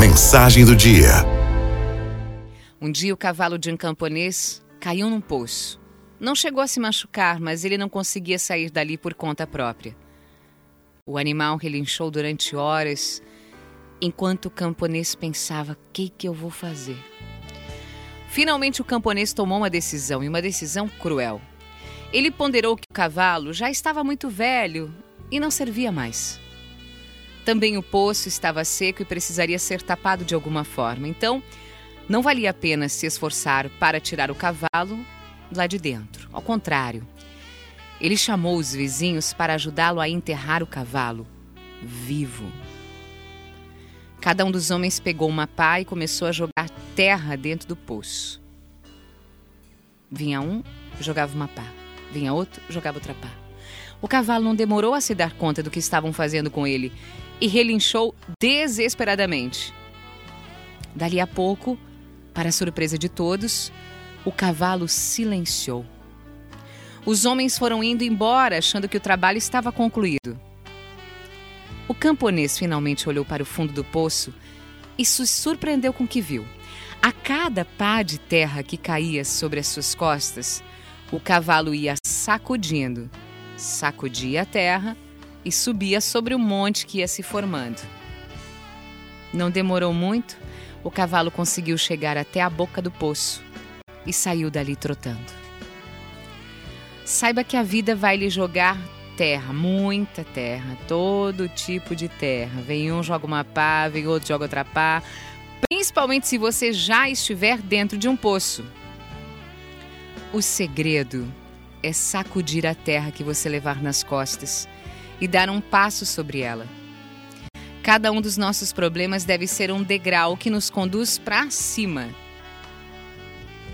Mensagem do dia. Um dia o cavalo de um camponês caiu num poço. Não chegou a se machucar, mas ele não conseguia sair dali por conta própria. O animal relinchou durante horas, enquanto o camponês pensava: o que, que eu vou fazer? Finalmente o camponês tomou uma decisão, e uma decisão cruel. Ele ponderou que o cavalo já estava muito velho e não servia mais. Também o poço estava seco e precisaria ser tapado de alguma forma. Então, não valia a pena se esforçar para tirar o cavalo lá de dentro. Ao contrário, ele chamou os vizinhos para ajudá-lo a enterrar o cavalo vivo. Cada um dos homens pegou uma pá e começou a jogar terra dentro do poço. Vinha um, jogava uma pá. Vinha outro, jogava outra pá. O cavalo não demorou a se dar conta do que estavam fazendo com ele e relinchou desesperadamente. Dali a pouco, para surpresa de todos, o cavalo silenciou. Os homens foram indo embora, achando que o trabalho estava concluído. O camponês finalmente olhou para o fundo do poço e se surpreendeu com o que viu. A cada pá de terra que caía sobre as suas costas, o cavalo ia sacudindo, sacudia a terra e subia sobre o monte que ia se formando. Não demorou muito, o cavalo conseguiu chegar até a boca do poço e saiu dali trotando. Saiba que a vida vai lhe jogar terra, muita terra, todo tipo de terra. Vem um, joga uma pá, vem outro, joga outra pá. Principalmente se você já estiver dentro de um poço. O segredo é sacudir a terra que você levar nas costas e dar um passo sobre ela. Cada um dos nossos problemas deve ser um degrau que nos conduz para cima.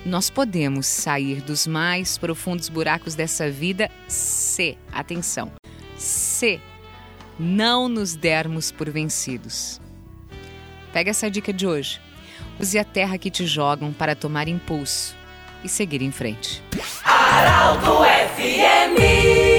Nós podemos sair dos mais profundos buracos dessa vida se, atenção, se não nos dermos por vencidos. Pega essa dica de hoje. Use a terra que te jogam para tomar impulso e seguir em frente. Araldo FMI